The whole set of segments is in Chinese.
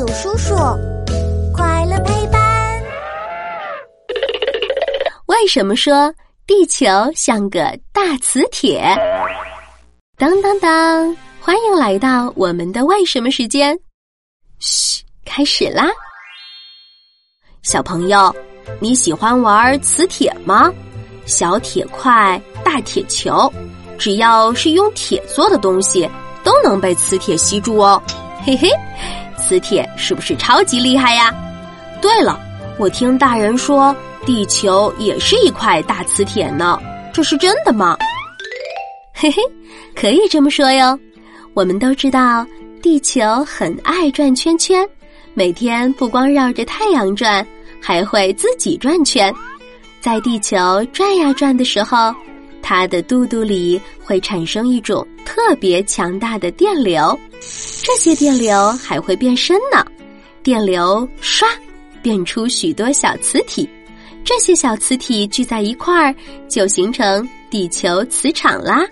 有叔叔，快乐陪伴。为什么说地球像个大磁铁？当当当！欢迎来到我们的为什么时间。嘘，开始啦！小朋友，你喜欢玩磁铁吗？小铁块，大铁球，只要是用铁做的东西，都能被磁铁吸住哦。嘿嘿，磁铁是不是超级厉害呀？对了，我听大人说，地球也是一块大磁铁呢，这是真的吗？嘿嘿，可以这么说哟。我们都知道，地球很爱转圈圈，每天不光绕着太阳转，还会自己转圈。在地球转呀转的时候，它的肚肚里会产生一种特别强大的电流，这些电流还会变身呢。电流唰，变出许多小磁体，这些小磁体聚在一块儿，就形成地球磁场啦。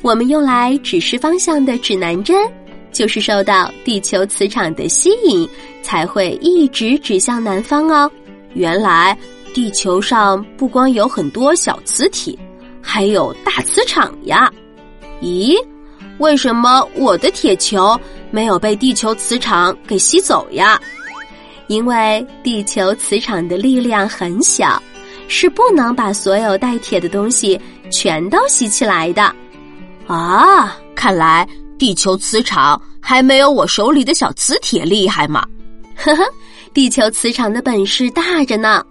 我们用来指示方向的指南针，就是受到地球磁场的吸引，才会一直指向南方哦。原来。地球上不光有很多小磁体，还有大磁场呀！咦，为什么我的铁球没有被地球磁场给吸走呀？因为地球磁场的力量很小，是不能把所有带铁的东西全都吸起来的。啊，看来地球磁场还没有我手里的小磁铁厉害嘛！呵呵，地球磁场的本事大着呢。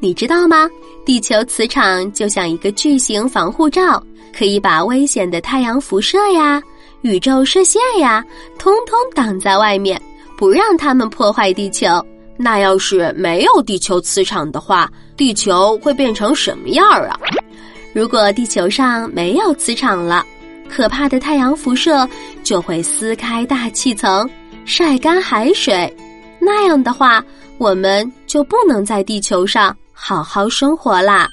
你知道吗？地球磁场就像一个巨型防护罩，可以把危险的太阳辐射呀、宇宙射线呀，通通挡在外面，不让它们破坏地球。那要是没有地球磁场的话，地球会变成什么样啊？如果地球上没有磁场了，可怕的太阳辐射就会撕开大气层，晒干海水。那样的话，我们就不能在地球上。好好生活啦。